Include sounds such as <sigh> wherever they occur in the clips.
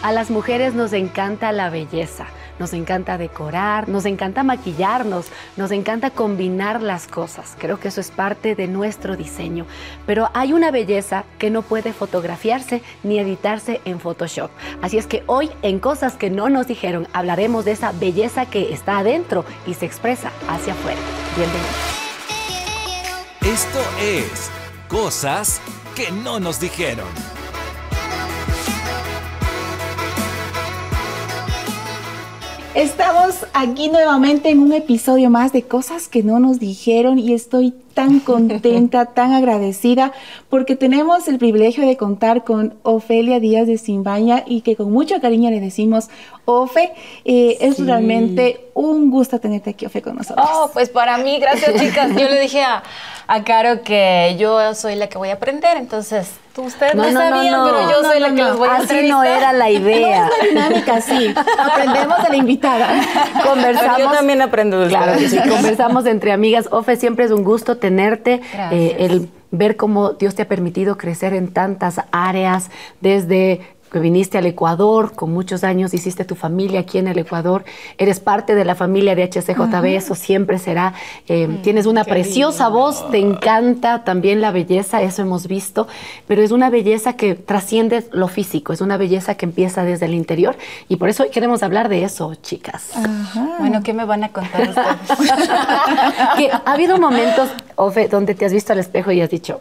A las mujeres nos encanta la belleza, nos encanta decorar, nos encanta maquillarnos, nos encanta combinar las cosas. Creo que eso es parte de nuestro diseño. Pero hay una belleza que no puede fotografiarse ni editarse en Photoshop. Así es que hoy en Cosas que no nos dijeron hablaremos de esa belleza que está adentro y se expresa hacia afuera. Bienvenidos. Esto es Cosas que no nos dijeron. Estamos aquí nuevamente en un episodio más de cosas que no nos dijeron y estoy tan <laughs> contenta, tan agradecida porque tenemos el privilegio de contar con Ofelia Díaz de Simbaña y que con mucho cariño le decimos, Ofe, eh, es realmente un gusto tenerte aquí, Ofe, con nosotros. Oh, pues para mí, gracias chicas. Yo le dije a, a Caro que yo soy la que voy a aprender, entonces ustedes no, sabían, pero yo soy la que los voy a Así no era la idea. No es la <laughs> dinámica, sí. Aprendemos de la invitada. Conversamos. yo también aprendo Claro sí. Conversamos entre amigas. Ofe, siempre es un gusto tenerte. Eh, el ver cómo Dios te ha permitido crecer en tantas áreas, desde que viniste al Ecuador, con muchos años hiciste tu familia aquí en el Ecuador, eres parte de la familia de HCJB, eso siempre será. Eh, Mm, tienes una preciosa voz, te encanta también la belleza, eso hemos visto, pero es una belleza que trasciende lo físico, es una belleza que empieza desde el interior y por eso hoy queremos hablar de eso, chicas. Bueno, ¿qué me van a contar ustedes? <laughs> que ha habido momentos, Ofe, donde te has visto al espejo y has dicho,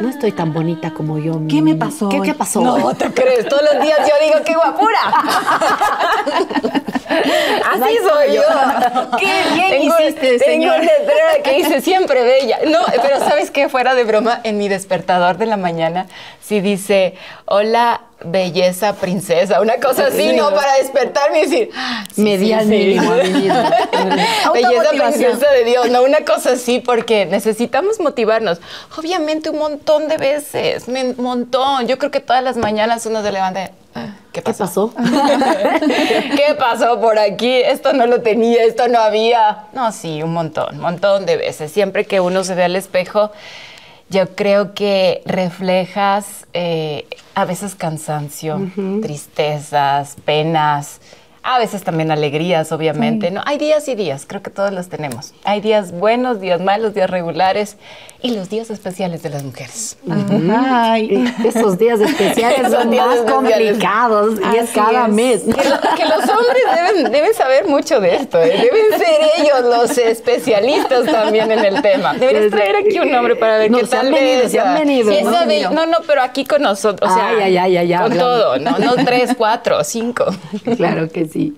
no estoy tan bonita como yo. ¿Qué me pasó ¿Qué, qué pasó? No te crees, todos los días yo digo, ¡qué guapura! <laughs> <laughs> Así soy yo. Qué bien tengo, hiciste, tengo señor. un letrero que dice siempre bella. No, pero ¿sabes qué? Fuera de broma, en mi despertador de la mañana, sí dice, hola, belleza princesa, una cosa así, ¿no? Para despertarme y decir, "Ah, sí, Me di sí, al sí". mínimo a mí misma. Belleza princesa de Dios, no una cosa así, porque necesitamos motivarnos. Obviamente un montón de veces, un montón. Yo creo que todas las mañanas uno se levanta. "Ah, ¿Qué ¿Qué pasó? pasó? <laughs> ¿Qué pasó por aquí? Esto no lo tenía, esto no había. No, sí, un montón, un montón de veces. Siempre que uno se ve al espejo, yo creo que reflejas eh, a veces cansancio, tristezas, penas. A veces también alegrías, obviamente, ¿no? Hay días y días, creo que todos los tenemos. Hay días buenos, días malos, días regulares y los días especiales de las mujeres. Ay. Esos días especiales son días más especiales. complicados y es cada es. mes. Que, lo- que los hombres deben, deben saber mucho de esto, ¿eh? deben ser ellos los especialistas también en el tema. Deberías traer aquí un hombre para ver No, qué se tal venido, se han venido, ¿no? no, no, pero aquí con nosotros, o sea, Ay, ay, ay, con hablando. todo, no, no tres, cuatro, cinco. Claro que sí.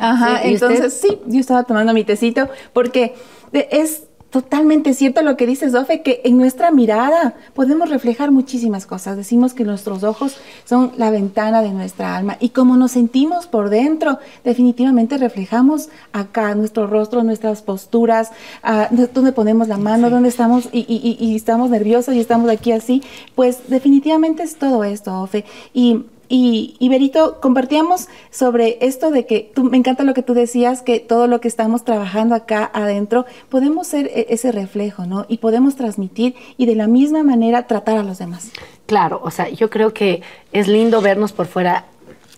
Ajá, Sí, ¿y usted? entonces sí, yo estaba tomando mi tecito porque es totalmente cierto lo que dices, Dofe, que en nuestra mirada podemos reflejar muchísimas cosas. Decimos que nuestros ojos son la ventana de nuestra alma y como nos sentimos por dentro, definitivamente reflejamos acá nuestro rostro, nuestras posturas, ah, de- dónde ponemos la mano, dónde estamos y, y- y- y estamos nerviosos y estamos aquí así. Pues definitivamente es todo esto, Ofe. Y y, y Berito, compartíamos sobre esto de que tú, me encanta lo que tú decías, que todo lo que estamos trabajando acá adentro, podemos ser e- ese reflejo, ¿no? Y podemos transmitir y de la misma manera tratar a los demás. Claro, o sea, yo creo que es lindo vernos por fuera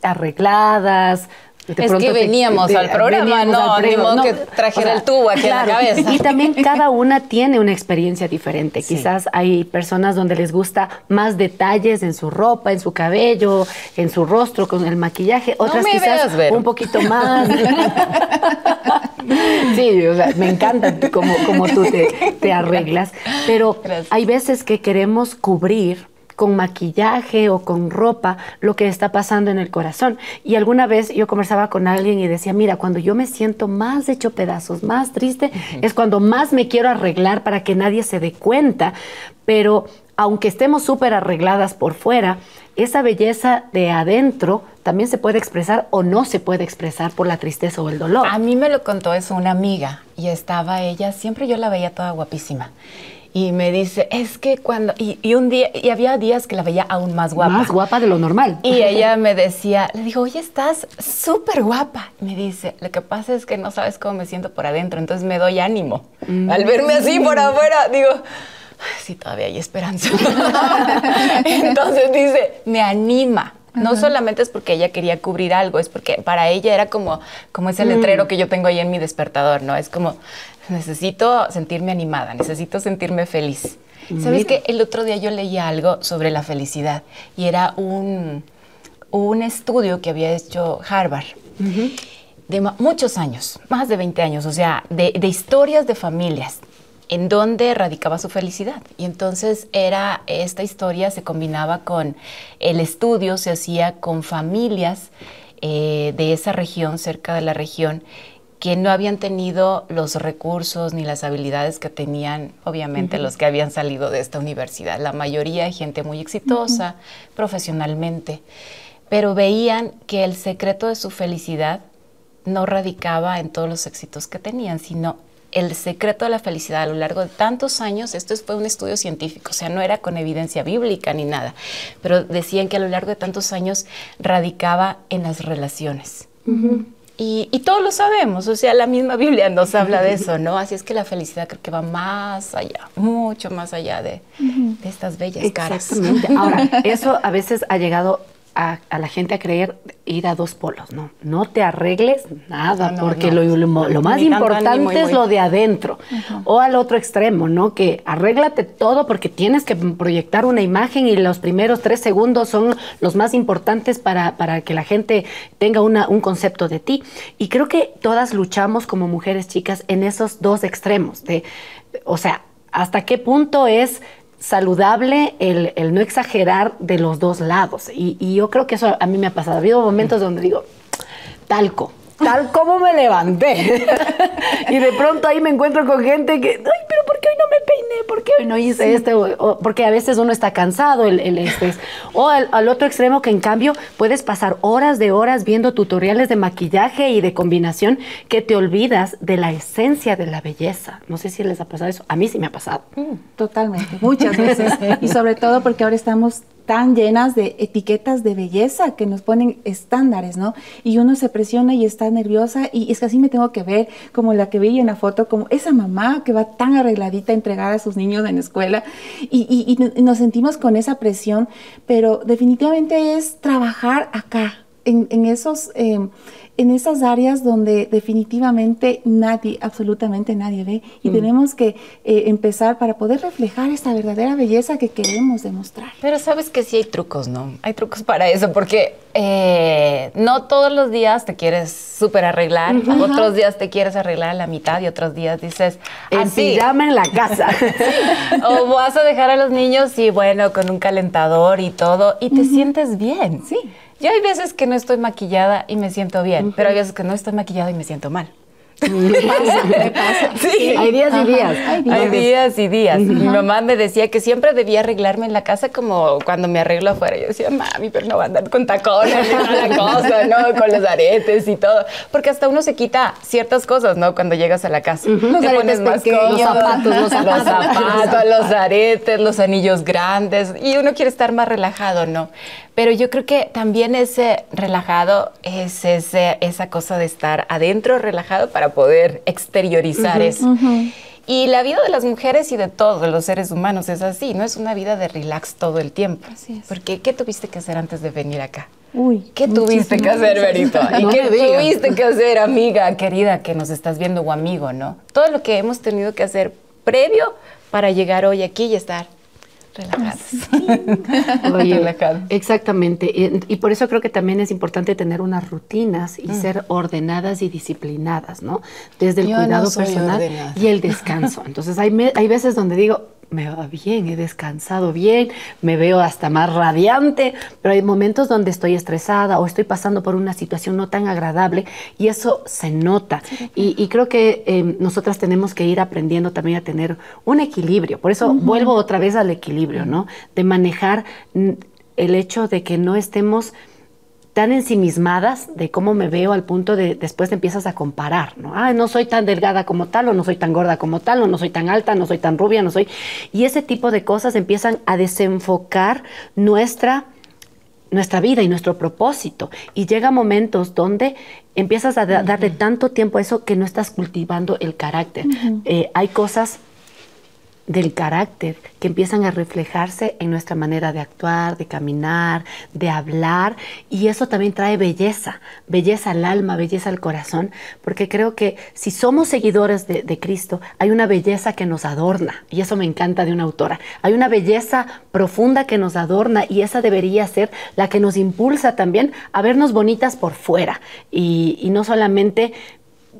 arregladas. De Es que te- veníamos al programa, veníamos no, al ni programa, que trajera el tubo aquí en la cabeza. Y también <laughs> cada una tiene una experiencia diferente. Sí. Quizás hay personas donde les gusta más detalles en su ropa, en su cabello, en su rostro, con el maquillaje. No Otras me quizás veas, un poquito más. <laughs> sí, o sea, me encanta como, como tú te, te arreglas. Pero Gracias. hay veces que queremos cubrir con maquillaje o con ropa lo que está pasando en el corazón. Y alguna vez yo conversaba con alguien y decía, mira, cuando yo me siento más hecho pedazos, más triste, es cuando más me quiero arreglar para que nadie se dé cuenta. Pero aunque estemos súper arregladas por fuera, esa belleza de adentro también se puede expresar o no se puede expresar por la tristeza o el dolor. A mí me lo contó eso una amiga y estaba ella, siempre yo la veía toda guapísima. Y me dice, es que cuando, y, y un día, y había días que la veía aún más guapa. Más guapa de lo normal. Y ella me decía, le digo, oye, estás súper guapa. Me dice, lo que pasa es que no sabes cómo me siento por adentro, entonces me doy ánimo. Al verme así por afuera, digo, "Ay, sí, todavía hay esperanza. <laughs> entonces dice, me anima. No solamente es porque ella quería cubrir algo, es porque para ella era como, como ese letrero que yo tengo ahí en mi despertador, ¿no? Es como, necesito sentirme animada, necesito sentirme feliz. ¿Sabes qué? El otro día yo leía algo sobre la felicidad y era un, un estudio que había hecho Harvard. De muchos años, más de 20 años, o sea, de, de historias de familias en donde radicaba su felicidad. Y entonces era, esta historia se combinaba con, el estudio se hacía con familias eh, de esa región, cerca de la región, que no habían tenido los recursos ni las habilidades que tenían, obviamente, los que habían salido de esta universidad. La mayoría, gente muy exitosa, profesionalmente, pero veían que el secreto de su felicidad no radicaba en todos los éxitos que tenían, sino el secreto de la felicidad a lo largo de tantos años, esto fue un estudio científico, o sea, no era con evidencia bíblica ni nada, pero decían que a lo largo de tantos años radicaba en las relaciones. Y, y todos lo sabemos, o sea, la misma Biblia nos habla de eso, ¿no? Así es que la felicidad creo que va más allá, mucho más allá de, de estas bellas caras. Exactamente. Ahora, eso a veces ha llegado a, a la gente a creer ir a dos polos, ¿no? No te arregles nada, No, no, porque no. Lo, lo- lo más importante ánimo es lo de adentro. O al otro extremo, ¿no? Que arréglate todo porque tienes que proyectar una imagen y los primeros tres segundos son los más importantes para, para que la gente tenga una- un concepto de ti. Y creo que todas luchamos como mujeres chicas en esos dos extremos. De, o sea, ¿hasta qué punto es saludable el, el no exagerar de los dos lados? Y, y yo creo que eso a mí me ha pasado. Ha habido momentos donde digo, talco. <laughs> Tal como me levanté. <laughs> y de pronto ahí me encuentro con gente que, ay, ¿por qué hoy no me peiné? ¿Por qué hoy no hice esto? O- o- porque a veces uno está cansado, el, el estrés. O al, al otro extremo que en cambio puedes pasar horas de horas viendo tutoriales de maquillaje y de combinación que te olvidas de la esencia de la belleza. No sé si les ha pasado eso. A mí sí me ha pasado. Totalmente, muchas veces. <laughs> y sobre todo porque ahora estamos tan llenas de etiquetas de belleza que nos ponen estándares, ¿no? Y uno se presiona y está nerviosa y es que así me tengo que ver como la que vi en la foto, como esa mamá que va tan arregladita a entregar a sus niños en la escuela y, y- y nos sentimos con esa presión, pero definitivamente es trabajar acá, en, en esos... eh, en esas áreas donde definitivamente nadie, absolutamente nadie ve y tenemos que eh, empezar para poder reflejar esta verdadera belleza que queremos demostrar. Pero sabes que sí hay trucos, ¿no? Hay trucos para eso, porque eh, no todos los días te quieres súper arreglar, otros días te quieres arreglar a la mitad y otros días dices, así. pijama en la casa. <laughs> O vas a dejar a los niños y bueno, con un calentador y todo, y te sientes bien. Sí. Yo hay veces que no estoy maquillada y me siento bien, pero hay veces que no estoy maquillada y me siento mal. Me pasa, <laughs> me pasa. Sí. Hay días y días. hay días. Hay días y días. Mi mamá me decía que siempre debía arreglarme en la casa como cuando me arreglo afuera. Yo decía, mami, pero no va a andar con tacones la cosa, ¿no? Con los aretes y todo. Porque hasta uno se quita ciertas cosas, ¿no? Cuando llegas a la casa. Los Te aretes pones más cómodo. Los zapatos, los los zapatos. zapatos, los aretes, los anillos grandes. Y uno quiere estar más relajado, ¿no? Pero yo creo que también ese relajado es ese, esa cosa de estar adentro relajado para poder exteriorizar eso. Y la vida de las mujeres y de todos los seres humanos es así, no es una vida de relax todo el tiempo. Así es. Porque ¿qué tuviste que hacer antes de venir acá? Uy, ¿Qué tuviste que hacer. Berito? <laughs> ¿Y No qué tuviste que hacer, amiga, querida, que nos estás viendo o amigo, no? Todo lo que hemos tenido que hacer previo para llegar hoy aquí y estar relajados. <laughs> Oye, Relajados. exactamente. Y, y por eso creo que también es importante tener unas rutinas y ser ordenadas y disciplinadas, ¿no? Desde el Yo cuidado personal ordenada. y el descanso. Entonces hay, me- hay veces donde digo, me va bien, he descansado bien, me veo hasta más radiante, pero hay momentos donde estoy estresada o estoy pasando por una situación no tan agradable y eso se nota. Y, y creo que eh, nosotras tenemos que ir aprendiendo también a tener un equilibrio. Por eso vuelvo otra vez al equilibrio, ¿no? De manejar mm, el hecho de que no estemos tan ensimismadas de cómo me veo al punto de después te empiezas a comparar, ¿no? Ah, no soy tan delgada como tal, o no soy tan gorda como tal, o no soy tan alta, no soy tan rubia, no soy... Y ese tipo de cosas empiezan a desenfocar nuestra nuestra vida y nuestro propósito. Y llega momentos donde empiezas a da- darle tanto tiempo a eso que no estás cultivando el carácter. Eh, hay cosas del carácter que empiezan a reflejarse en nuestra manera de actuar, de caminar, de hablar. Y eso también trae belleza, belleza al alma, belleza al corazón, porque creo que si somos seguidores de, Cristo, hay una belleza que nos adorna. Y eso me encanta de una autora. Hay una belleza profunda que nos adorna y esa debería ser la que nos impulsa también a vernos bonitas por fuera y no solamente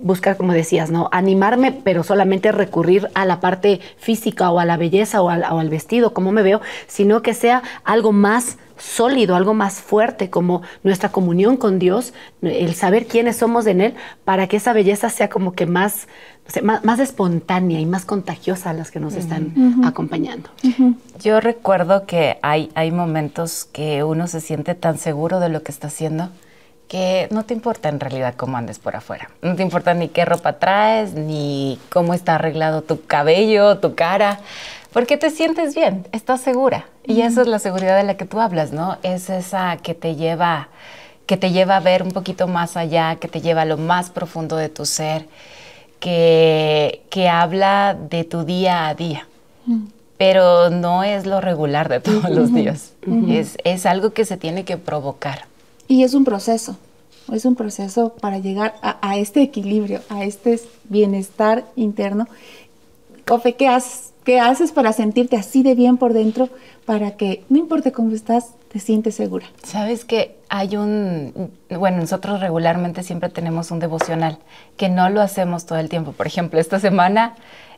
buscar, como decías, ¿no? Animarme, pero solamente recurrir a la parte física o a la belleza o al, o al vestido, como me veo, sino que sea algo más sólido, algo más fuerte, como nuestra comunión con Dios, el saber quiénes somos en Él, para que esa belleza sea como que más, más, más, espontánea y más contagiosa a las que nos están uh -huh. acompañando. Uh -huh. Yo recuerdo que hay, hay momentos que uno se siente tan seguro de lo que está haciendo que no te importa en realidad cómo andes por afuera. No te importa ni qué ropa traes, ni cómo está arreglado tu cabello, tu cara, porque te sientes bien, estás segura. Y esa es la seguridad de la que tú hablas, ¿no? Es esa que te lleva que te lleva a ver un poquito más allá, que te lleva a lo más profundo de tu ser, que, que habla de tu día a día. Mm. Pero no es lo regular de todos los días. Es, es algo que se tiene que provocar. Y es un proceso, es un proceso para llegar a, este equilibrio, a este bienestar interno. Ofe, ¿qué haces? ¿Qué haces para sentirte así de bien por dentro? Para que, no importa cómo estás, te sientes segura. Sabes que hay un, bueno, nosotros regularmente siempre tenemos un devocional, que no lo hacemos todo el tiempo. Por ejemplo, esta semana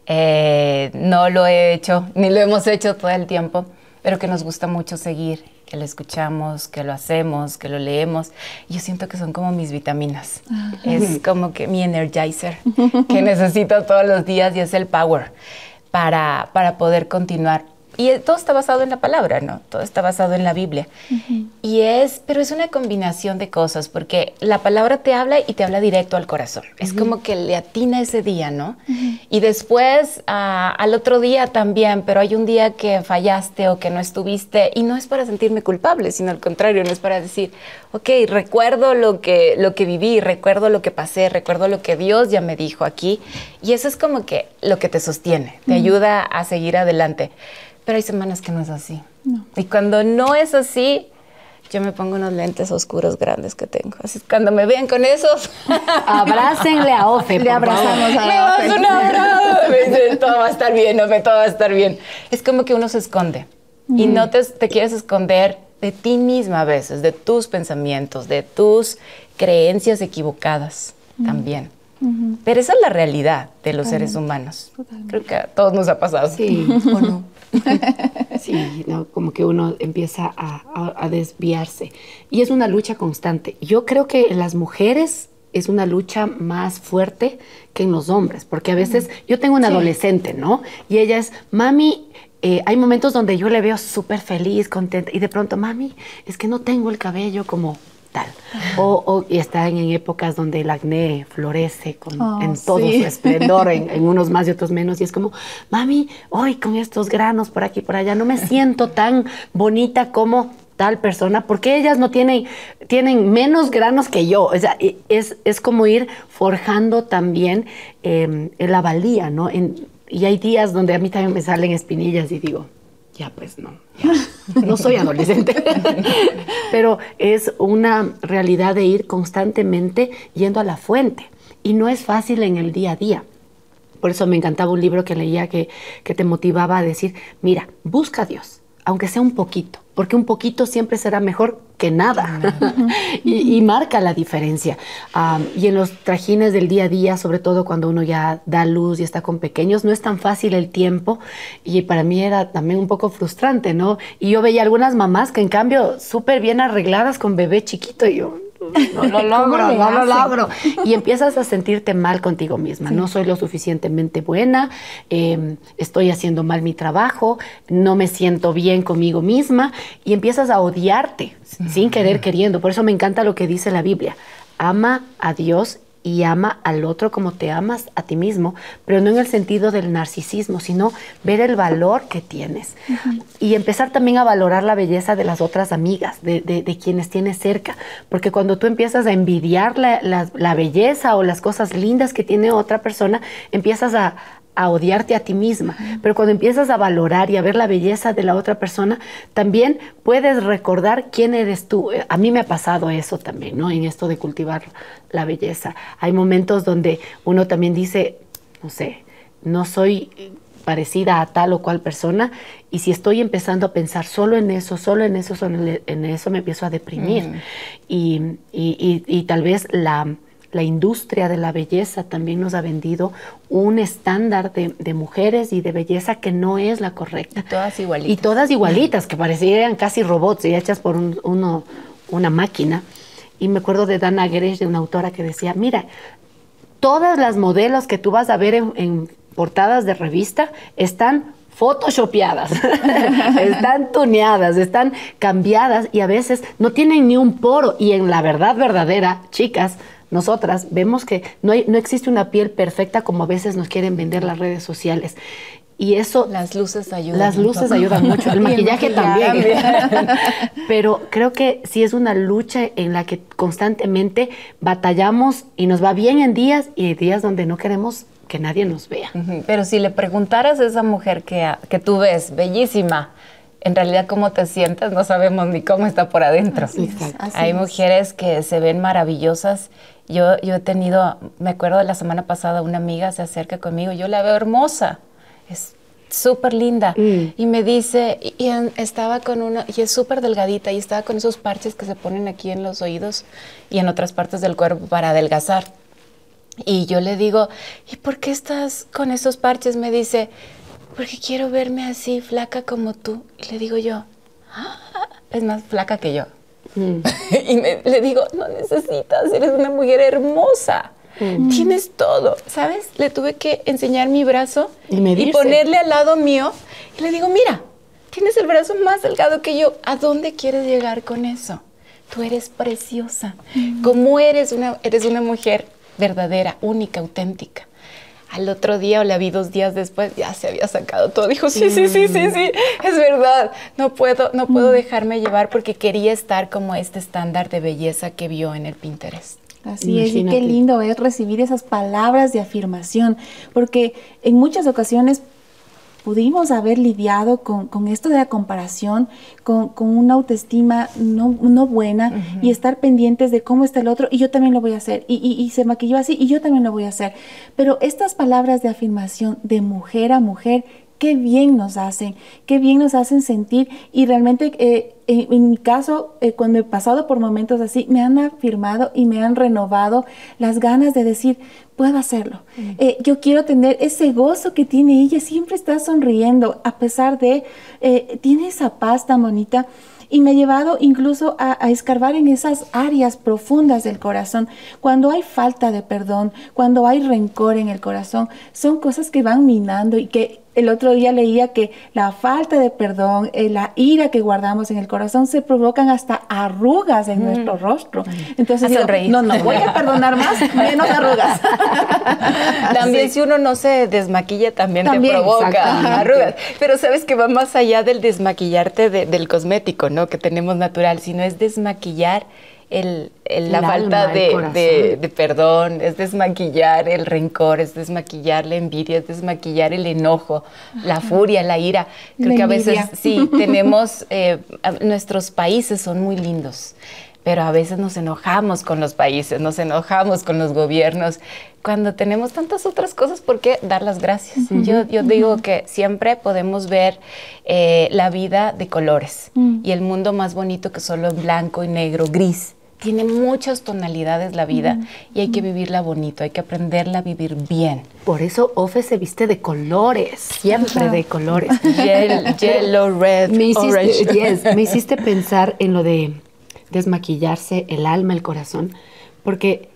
eh, no lo he hecho, ni lo hemos hecho todo el tiempo, pero que nos gusta mucho seguir que lo escuchamos, que lo hacemos, que lo leemos. Yo siento que son como mis vitaminas. Es <laughs> como que mi energizer que necesito todos los días y es el power para, para poder continuar. Y todo está basado en la palabra, ¿no? Todo está basado en la Biblia. Uh -huh. Y es, pero es una combinación de cosas, porque la palabra te habla y te habla directo al corazón. Uh -huh. Es como que le atina ese día, ¿no? Uh -huh. Y después uh, al otro día también, pero hay un día que fallaste o que no estuviste, y no es para sentirme culpable, sino al contrario, no es para decir, ok, recuerdo lo que, lo que viví, recuerdo lo que pasé, recuerdo lo que Dios ya me dijo aquí. Y eso es como que lo que te sostiene, te ayuda a seguir adelante. Pero hay semanas que no es así. No. Y cuando no es así, yo me pongo unos lentes oscuros grandes que tengo. Así cuando me vean con esos, <laughs> abrácenle a Ofe. Le abrazamos a me das un abrazo. <laughs> Me dicen, todo va a estar bien, Ofe, todo va a estar bien. Es como que uno se esconde. Mm. Y no te, te quieres esconder de ti misma a veces, de tus pensamientos, de tus creencias equivocadas mm. también. Uh -huh. Pero esa es la realidad de los Totalmente. seres humanos. Totalmente. Creo que a todos nos ha pasado. Sí, ¿o no? Sí, ¿no? como que uno empieza a, a, a, desviarse. Y es una lucha constante. Yo creo que en las mujeres es una lucha más fuerte que en los hombres, porque a veces yo tengo una sí. adolescente, ¿no? Y ella es, mami, eh, hay momentos donde yo le veo súper feliz, contenta, y de pronto, mami, es que no tengo el cabello como tal. O, o y están en épocas donde el acné florece con, oh, en todo sí. su esplendor, en, en, unos más y otros menos, y es como, mami, hoy con estos granos por aquí por allá, no me siento tan bonita como tal persona, porque ellas no tienen, tienen menos granos que yo. O sea, es, es como ir forjando también eh, la valía, ¿no? En, y hay días donde a mí también me salen espinillas y digo, ya pues no, ya, <laughs> no soy adolescente. <laughs> Pero es una realidad de ir constantemente yendo a la fuente. Y no es fácil en el día a día. Por eso me encantaba un libro que leía que, que te motivaba a decir, mira, busca a Dios, aunque sea un poquito, porque un poquito siempre será mejor que nada <laughs> y, y, marca la diferencia. Um, y en los trajines del día a día, sobre todo cuando uno ya da luz y está con pequeños, no es tan fácil el tiempo y para mí era también un poco frustrante, ¿no? Y yo veía algunas mamás que en cambio súper bien arregladas con bebé chiquito y yo, no lo <laughs> logro, no lo logro. Y empiezas a sentirte mal contigo misma. Sí. No soy lo suficientemente buena, eh, estoy haciendo mal mi trabajo, no me siento bien conmigo misma y empiezas a odiarte sí. sin querer queriendo. Por eso me encanta lo que dice la Biblia. Ama a Dios y ama al otro como te amas a ti mismo, pero no en el sentido del narcisismo, sino ver el valor que tienes uh -huh. y empezar también a valorar la belleza de las otras amigas, de, de, de quienes tienes cerca, porque cuando tú empiezas a envidiar la, la, la, belleza o las cosas lindas que tiene otra persona, empiezas a, a odiarte a ti misma. Pero cuando empiezas a valorar y a ver la belleza de la otra persona, también puedes recordar quién eres tú. Eh, A mí me ha pasado eso también, ¿no? En esto de cultivar la belleza. Hay momentos donde uno también dice, no sé, no soy parecida a tal o cual persona y si estoy empezando a pensar solo en eso, solo en eso, solo en eso, me empiezo a deprimir. Y, y- y- y tal vez la, la industria de la belleza también nos ha vendido un estándar de, de mujeres y de belleza que no es la correcta. Y todas igualitas. Y todas igualitas, que parecían casi robots y hechas por un- uno, una máquina. Y me acuerdo de Dana Geresh, de una autora que decía, mira, todas las modelos que tú vas a ver en, en portadas de revista están photoshopeadas, <laughs> están tuneadas, están cambiadas y a veces no tienen ni un poro. Y en la verdad verdadera, chicas, nosotras vemos que no, hay- no existe una piel perfecta como a veces nos quieren vender las redes sociales. Y eso Las luces ayudan. las luces ayudan mucho, el <laughs> maquillaje también. <laughs> Pero creo que sí es una lucha en la que constantemente batallamos y nos va bien en días y hay días donde no queremos que nadie nos vea. Pero si le preguntaras a esa mujer que, que tú ves, bellísima, en realidad cómo te sientes, no sabemos ni cómo está por adentro. Así es, así Hay es. mujeres que se ven maravillosas. Yo, yo he tenido, me acuerdo de la semana pasada, una amiga se acerca conmigo, yo la veo hermosa, es súper linda. Mm. Y me dice, y, y en- estaba con una, y es súper delgadita, y estaba con esos parches que se ponen aquí en los oídos y en otras partes del cuerpo para adelgazar. Y yo le digo, ¿y por qué estás con esos parches? Me dice, porque quiero verme así, flaca como tú. Y le digo yo, "Ah, es más flaca que yo. Mm. <laughs> y me- le digo, no necesitas, eres una mujer hermosa. Tienes todo, ¿sabes? Le tuve que enseñar mi brazo Y medirse. ponerle al lado mío. Y le digo, mira, tienes el brazo más delgado que yo. ¿A dónde quieres llegar con eso? Tú eres preciosa. Como eres una, eres una mujer verdadera, única, auténtica. Al otro día o la vi dos días después, ya se había sacado todo. Dijo, sí, sí, sí, sí, sí, es verdad. No puedo, no puedo dejarme llevar porque quería estar como este estándar de belleza que vio en el Pinterest. Así es, y qué lindo es recibir esas palabras de afirmación, porque en muchas ocasiones pudimos haber lidiado con, con esto de la comparación, con, con una autoestima no, no buena y estar pendientes de cómo está el otro y yo también lo voy a hacer y, y- y se maquilló así y yo también lo voy a hacer. Pero estas palabras de afirmación de mujer a mujer, qué bien nos hacen, qué bien nos hacen sentir y realmente eh, en, en mi caso, eh, cuando he pasado por momentos así, me han afirmado y me han renovado las ganas de decir, puedo hacerlo. Eh, yo quiero tener ese gozo que tiene ella, siempre está sonriendo, a pesar de, eh, tiene esa paz tan bonita. Y me ha llevado incluso a, a escarbar en esas áreas profundas del corazón. Cuando hay falta de perdón, cuando hay rencor en el corazón, son cosas que van minando y que el otro día leía que la falta de perdón, eh, la ira que guardamos en el corazón se provocan hasta arrugas en nuestro rostro. Entonces, digo, no, no voy a perdonar más, menos arrugas. <laughs> También si uno no se desmaquilla, también, También, te provoca arrugas. Pero sabes que va más allá del desmaquillarte de- del cosmético, ¿no? Que tenemos natural, sino es desmaquillar el, el- la El falta alma, de, de- de perdón, es desmaquillar el rencor, es desmaquillar la envidia, es desmaquillar el enojo, la furia, la ira. Creo La que a veces sí <laughs> tenemos, eh, nuestros países son muy lindos pero a veces nos enojamos con los países, nos enojamos con los gobiernos, cuando tenemos tantas otras cosas por qué dar las gracias. Yo, yo digo que siempre podemos ver eh, la vida de colores Mm. y el mundo más bonito que solo en blanco y negro, gris. Tiene muchas tonalidades la vida y hay que vivirla bonito, hay que aprenderla a vivir bien. Por eso Ofe se viste de colores, siempre Ajá. de colores. Yel- <laughs> yellow, red, me hiciste, orange. yes, me hiciste pensar en lo de desmaquillarse el alma, el corazón, porque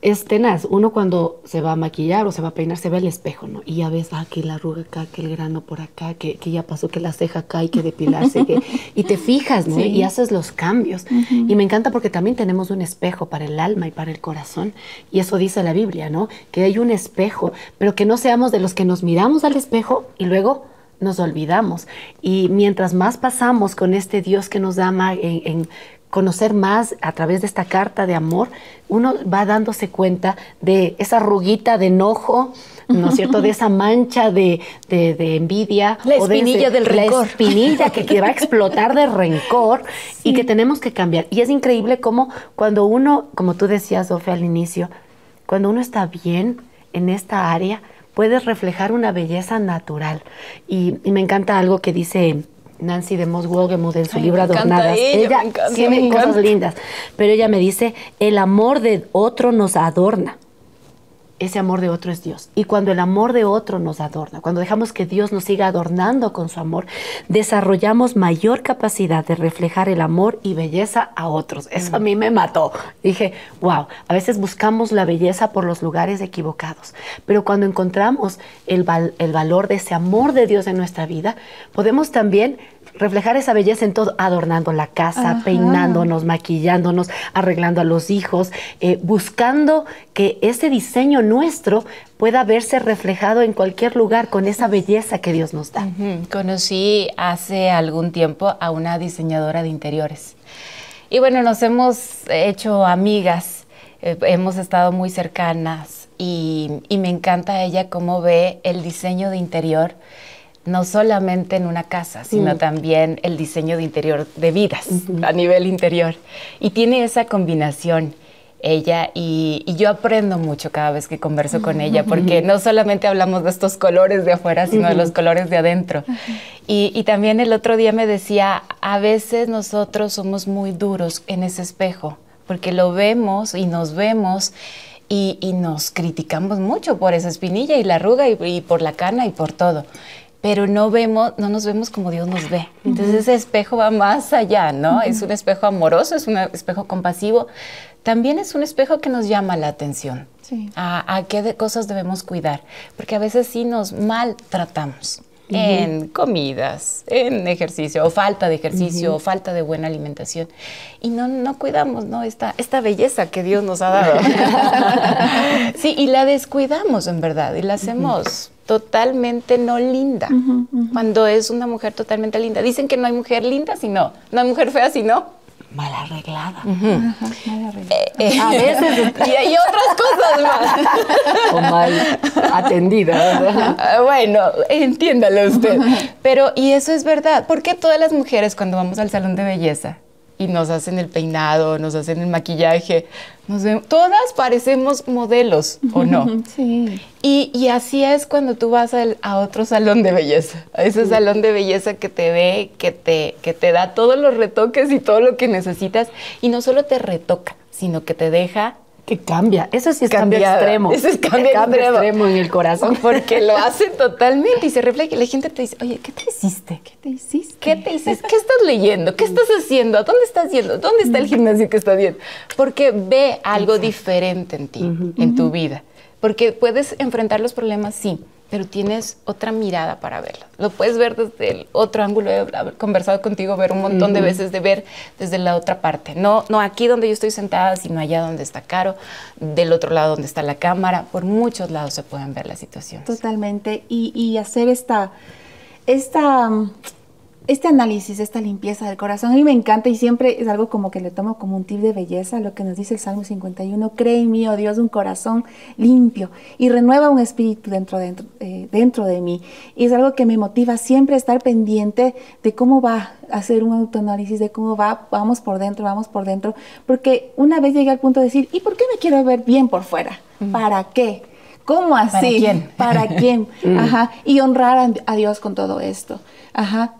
es tenaz. Uno cuando se va a maquillar o se va a peinar, se ve al espejo, ¿no? Y ya ves, ah, que la arruga acá, que el grano por acá, que, que ya pasó, que la ceja acá, hay que depilarse. que- <laughs> y te fijas, ¿no? Sí. Y haces los cambios. Y me encanta porque también tenemos un espejo para el alma y para el corazón. Y eso dice la Biblia, ¿no? Que hay un espejo, pero que no seamos de los que nos miramos al espejo y luego nos olvidamos. Y mientras más pasamos con este Dios que nos ama en, en conocer más a través de esta carta de amor, uno va dándose cuenta de esa ruguita de enojo, ¿no es cierto? De esa mancha de, envidia. La espinilla del rencor. La espinilla que, va a explotar de rencor <laughs> y que tenemos que cambiar. Y es increíble cómo cuando uno, como tú decías, Ofe, al inicio, cuando uno está bien en esta área, puede reflejar una belleza natural. Y, me encanta algo que dice Nancy de Moss Wolgemuth en su libro Adornadas. Ella, tiene cosas lindas, pero ella me dice, el amor de otro nos adorna ese amor de otro es Dios. Y cuando el amor de otro nos adorna, cuando dejamos que Dios nos siga adornando con su amor, desarrollamos mayor capacidad de reflejar el amor y belleza a otros. Eso a mí me mató. Dije, wow, a veces buscamos la belleza por los lugares equivocados, pero cuando encontramos el, el valor de ese amor de Dios en nuestra vida, podemos también reflejar esa belleza en todo, adornando la casa, peinándonos, maquillándonos, arreglando a los hijos, eh, buscando que ese diseño nuestro pueda verse reflejado en cualquier lugar con esa belleza que Dios nos da. Conocí hace algún tiempo a una diseñadora de interiores. Y bueno, nos hemos hecho amigas, eh, hemos estado muy cercanas y, y me encanta ella cómo ve el diseño de interior no solamente en una casa, sino también el diseño de interior de vidas a nivel interior. Y tiene esa combinación ella y, yo aprendo mucho cada vez que converso con ella, porque no solamente hablamos de estos colores de afuera, sino de los colores de adentro. Y, también el otro día me decía, a veces nosotros somos muy duros en ese espejo, porque lo vemos y nos vemos. Y, nos criticamos mucho por esa espinilla y la arruga y por la cana y por todo pero no vemos, no nos vemos como Dios nos ve. Entonces ese espejo va más allá, ¿no? Es un espejo amoroso, es un espejo compasivo. También es un espejo que nos llama la atención. A, qué cosas debemos cuidar. Porque a veces sí nos maltratamos en comidas, en ejercicio, o falta de ejercicio, o falta de buena alimentación. Y no, no cuidamos, ¿no? Esta, esta belleza que Dios nos ha dado. <laughs> sí, y la descuidamos en verdad, y la hacemos totalmente no linda, cuando es una mujer totalmente linda. Dicen que no hay mujer linda sino, no hay mujer fea sino mal arreglada. Eh, eh, a veces. y hay otras cosas más. <laughs> o mal atendida. Ah, bueno, entiéndalo usted. Pero, y eso es verdad. ¿Por qué todas las mujeres cuando vamos al salón de belleza y nos hacen el peinado, nos hacen el maquillaje. Nos todas parecemos modelos, ¿o no? <laughs> Sí. Y, así es cuando tú vas a otro salón de belleza, a ese salón de belleza que te ve, que te, que te da todos los retoques y todo lo que necesitas, y no solo te retoca, sino que te deja que cambia. Eso sí es cambio extremo. Eso es cambio, extremo. en el corazón. <laughs> Porque lo hace <laughs> totalmente y se refleja. La gente te dice, oye, ¿qué te hiciste? ¿Qué te hiciste? ¿Qué te hiciste? ¿Qué estás leyendo? ¿Qué estás haciendo? dónde estás yendo? ¿Dónde está el gimnasio que estás viendo? Porque ve algo diferente en ti, en tu vida. Porque puedes enfrentar los problemas, sí, pero tienes otra mirada para verlo. Lo puedes ver desde el otro ángulo, he conversado contigo, ver un montón de veces, de ver desde la otra parte. No, no aquí donde yo estoy sentada, sino allá donde está Caro, del otro lado donde está la cámara. Por muchos lados se pueden ver las situaciones. Totalmente. Y, y hacer esta, esta este análisis, esta limpieza del corazón, a mí me encanta y siempre es algo como que le tomo como un tip de belleza, lo que nos dice el Salmo 51, cree en mí, oh Dios, un corazón limpio y renueva un espíritu dentro, dentro, eh, dentro de mí. Y es algo que me motiva siempre a estar pendiente de cómo va a hacer un autoanálisis, de cómo va, vamos por dentro, vamos por dentro, porque una vez llegué al punto de decir, ¿y por qué me quiero ver bien por fuera? ¿Para qué? ¿Cómo así? ¿Para quién? ¿Para quién? <laughs> Ajá. Y honrar a Dios con todo esto. Ajá,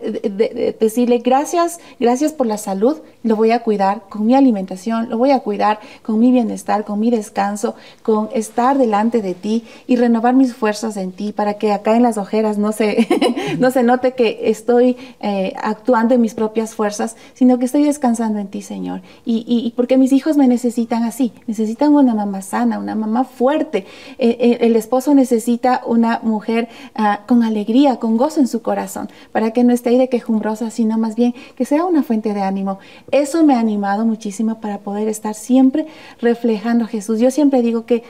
decirle gracias, gracias por la salud, lo voy a cuidar con mi alimentación, lo voy a cuidar con mi bienestar, con mi descanso, con estar delante de ti y renovar mis fuerzas en ti para que acá en las ojeras no se, <laughs> no se note que estoy eh, actuando en mis propias fuerzas, sino que estoy descansando en ti, Señor. Y, porque mis hijos me necesitan así, necesitan una mamá sana, una mamá fuerte. Eh, eh, el esposo necesita una mujer ah, con alegría, con gozo en su corazón, para que no esté ahí de quejumbrosa, sino más bien que sea una fuente de ánimo. Eso me ha animado muchísimo para poder estar siempre reflejando a Jesús. Yo siempre digo que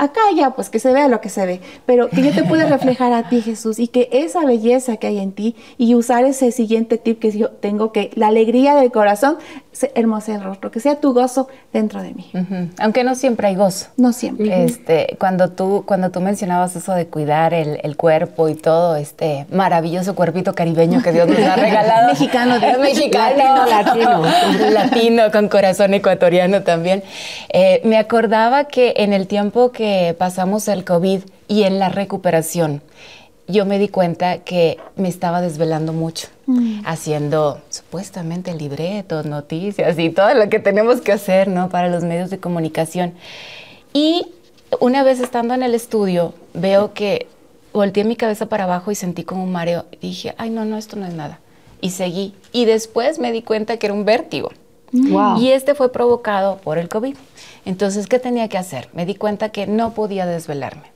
Acá ya, pues que se vea lo que se ve, pero que yo te pueda <laughs> reflejar a ti, Jesús, y que esa belleza que hay en ti y usar ese siguiente tip que yo tengo, que la alegría del corazón se hermosa el rostro, que sea tu gozo dentro de mí. Aunque no siempre hay gozo. No siempre. Este, cuando tú, cuando tú mencionabas eso de cuidar el, el cuerpo y todo este maravilloso cuerpito caribeño que Dios nos ha <laughs> regalado. Mexicano, de- <laughs> mexicano, Latino, latino, con corazón ecuatoriano también. Eh, me acordaba que en el tiempo que pasamos el COVID y en la recuperación, yo me di cuenta que me estaba desvelando mucho, haciendo supuestamente libretos, noticias y todo lo que tenemos que hacer, ¿no? Para los medios de comunicación. Y una vez estando en el estudio, veo que volteé mi cabeza para abajo y sentí como un mareo. Dije, ay, no, no, esto no es nada. Y seguí. Y después me di cuenta que era un vértigo. Wow. Y este fue provocado por el COVID. Entonces, ¿qué tenía que hacer? Me di cuenta que no podía desvelarme.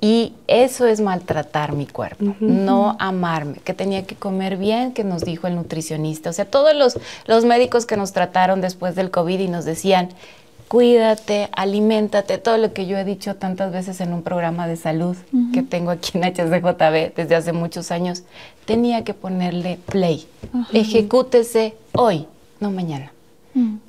Y eso es maltratar mi cuerpo, no amarme, que tenía que comer bien, que nos dijo el nutricionista. O sea, todos los, los médicos que nos trataron después del COVID y nos decían, cuídate, aliméntate, todo lo que yo he dicho tantas veces en un programa de salud que tengo aquí en HSJB desde hace muchos años, tenía que ponerle play. Ejecútese hoy, no mañana.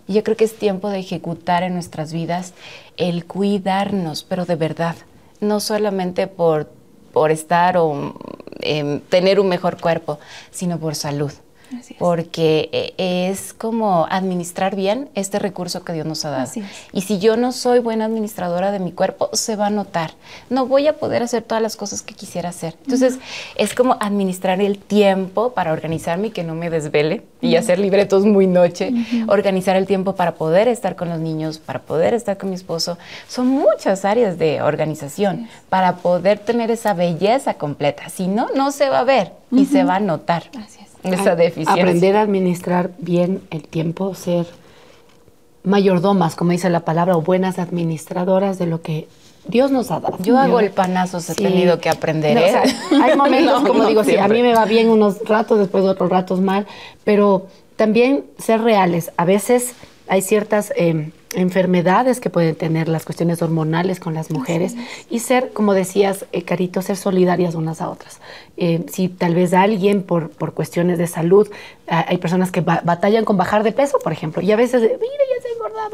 Y yo creo que es tiempo de ejecutar en nuestras vidas el cuidarnos, pero de verdad, no solamente por, por estar o em, tener un mejor cuerpo, sino por salud. Así es. Porque eh, es como administrar bien este recurso que Dios nos ha dado. Así es. Y si yo no soy buena administradora de mi cuerpo, se va a notar. No voy a poder hacer todas las cosas que quisiera hacer. Entonces, es como administrar el tiempo para organizarme y que no me desvele y hacer libretos muy noche. Organizar el tiempo para poder estar con los niños, para poder estar con mi esposo. Son muchas áreas de organización para poder tener esa belleza completa. Si no, no se va a ver y se va a notar. Así es. Esa deficiencia. Aprender a administrar bien el tiempo, ser mayordomas, como dice la palabra, o buenas administradoras de lo que Dios nos ha dado. Yo a golpanazos he tenido que aprender, No, o ¿eh? sea, hay <laughs> momentos, No, como no digo, sí, a siempre. mí me va bien unos ratos, después otros ratos mal, pero también ser reales. A veces hay ciertas eh, enfermedades que pueden tener las cuestiones hormonales con las mujeres y ser, como decías, eh, Carito, ser solidarias unas a otras. Eh, si tal vez alguien por, por cuestiones de salud, ah, hay personas que ba- batallan con bajar de peso, por ejemplo, y a veces, mira,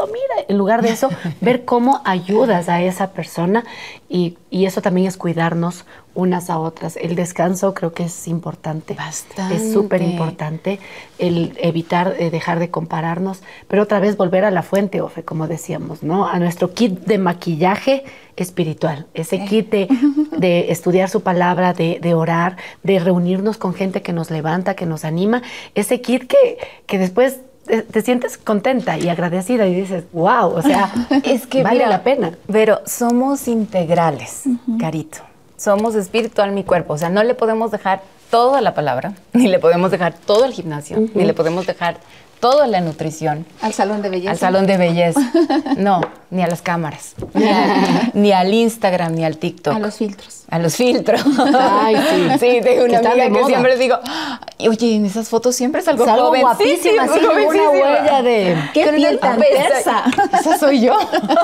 mira, en lugar de eso, <laughs> ver cómo ayudas a esa persona y, y eso también es cuidarnos unas a otras. El descanso creo que es importante. Bastante. Es súper importante el evitar eh, dejar de compararnos, pero otra vez volver a la fuente, Ofe, como decíamos, ¿no? A nuestro kit de maquillaje espiritual, ese kit de, <laughs> de estudiar su palabra, de, de orar, de reunirnos con gente que nos levanta, que nos anima, ese kit que, que después te, te sientes contenta y agradecida y dices, wow, o sea, <laughs> Es que vale mira, la pena. Pero somos integrales, Carito. Somos espiritual mi cuerpo. O sea, no le podemos dejar toda la palabra, <laughs> ni le podemos dejar todo el gimnasio, ni le podemos dejar toda la nutrición Al salón de belleza. al salón de belleza. <laughs> No, ni a las cámaras, ni, a- ni al Instagram, ni al TikTok. A los filtros. A los filtros. Ay, sí. <laughs> Sí, tengo Que una están amiga que moda. siempre digo, "Ay, oye, en esas fotos siempre salgo Salgo guapísima, sí, una jovencísima". huella de... ¡Qué piel tan pesa. <laughs> Esa soy yo.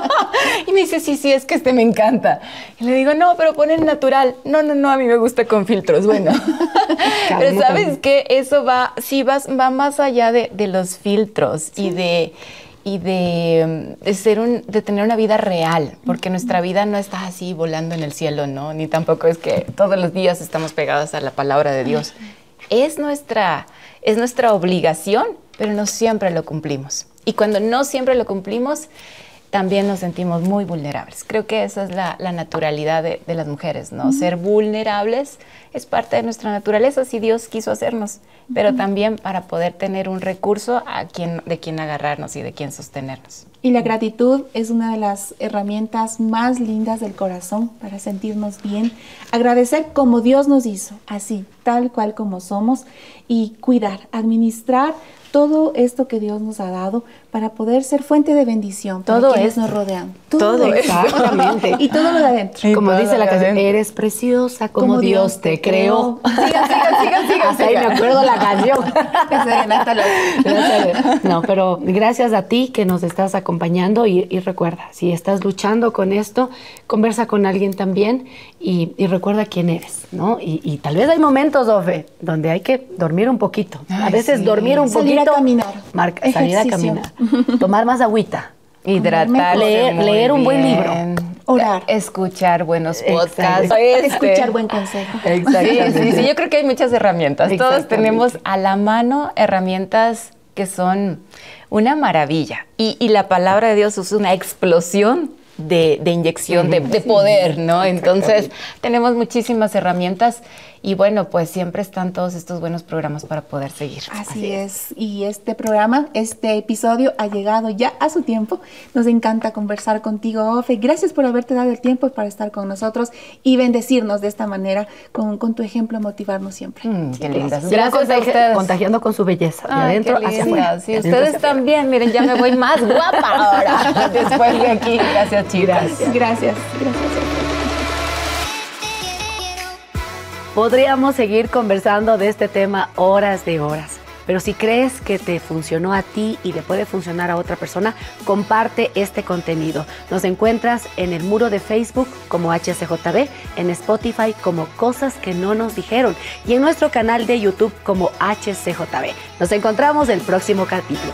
<laughs> y me dice, sí, sí, es que este me encanta. Y le digo, no, pero pon el natural. No, no, no, a mí me gusta con filtros. Bueno. pero sabes que eso va, sí, vas, va más allá de, de los filtros y de y de, de ser un, de tener una vida real, porque nuestra vida no está así volando en el cielo, ¿no? Ni tampoco es que todos los días estamos pegadas a la palabra de Dios. Es nuestra, es nuestra obligación, pero no siempre lo cumplimos. Y cuando no siempre lo cumplimos, también nos sentimos muy vulnerables. Creo que esa es la, la naturalidad de, de las mujeres, ¿no? Ser vulnerables es parte de nuestra naturaleza, si Dios quiso hacernos, pero también para poder tener un recurso a quien, de quien agarrarnos y de quien sostenernos. Y la gratitud es una de las herramientas más lindas del corazón para sentirnos bien. Agradecer como Dios nos hizo, así, tal cual como somos, y cuidar, administrar todo esto que Dios nos ha dado para poder ser fuente de bendición para Todo quienes esto. nos rodean. Todo esto. Exactamente. <laughs> Y todo lo de adentro. Y Como todo dice la canción, eres preciosa como, Dios te creó. Sigan, sigan, sigan, sigan. Hasta ahí me acuerdo la canción. <laughs> No, pero gracias a ti que nos estás acompañando y, y recuerda, si estás luchando con esto, conversa con alguien también y, y recuerda quién eres, ¿no? Y, y tal vez hay momentos, Ofe, donde hay que dormir un poquito. a veces sí. dormir un Salir a poquito. caminar. Marca, salir a caminar. Tomar más agüita. <laughs> Hidratarse Leer- leer un buen bien. Orar. Escuchar buenos podcasts. Escuchar Este, buen consejo. <laughs> Sí, sí, sí, yo creo que hay muchas herramientas. Todos Exactamente. tenemos a la mano herramientas que son una maravilla. Y, y la palabra de Dios es una explosión de, de inyección de, de poder, ¿no? Entonces, tenemos muchísimas herramientas y bueno, pues siempre están todos estos buenos programas para poder seguir. Así, es. Y este programa, este episodio ha llegado ya a su tiempo. Nos encanta conversar contigo, Ofe. Gracias por haberte dado el tiempo para estar con nosotros y bendecirnos de esta manera, con, con tu ejemplo, motivarnos siempre. Mm, qué lindas. Gracias a ustedes. contagiando con su belleza, de Ay, adentro qué hacia afuera. Sí, de ustedes también. Miren, ya me voy más guapa ahora. <laughs> Después de aquí. Gracias, chicas. Gracias. Gracias. Podríamos seguir conversando de este tema horas de horas. Pero si crees que te funcionó a ti y le puede funcionar a otra persona, comparte este contenido. Nos encuentras en el muro de Facebook como HCJB, en Spotify como Cosas que no nos dijeron y en nuestro canal de YouTube como HCJB. Nos encontramos el próximo capítulo.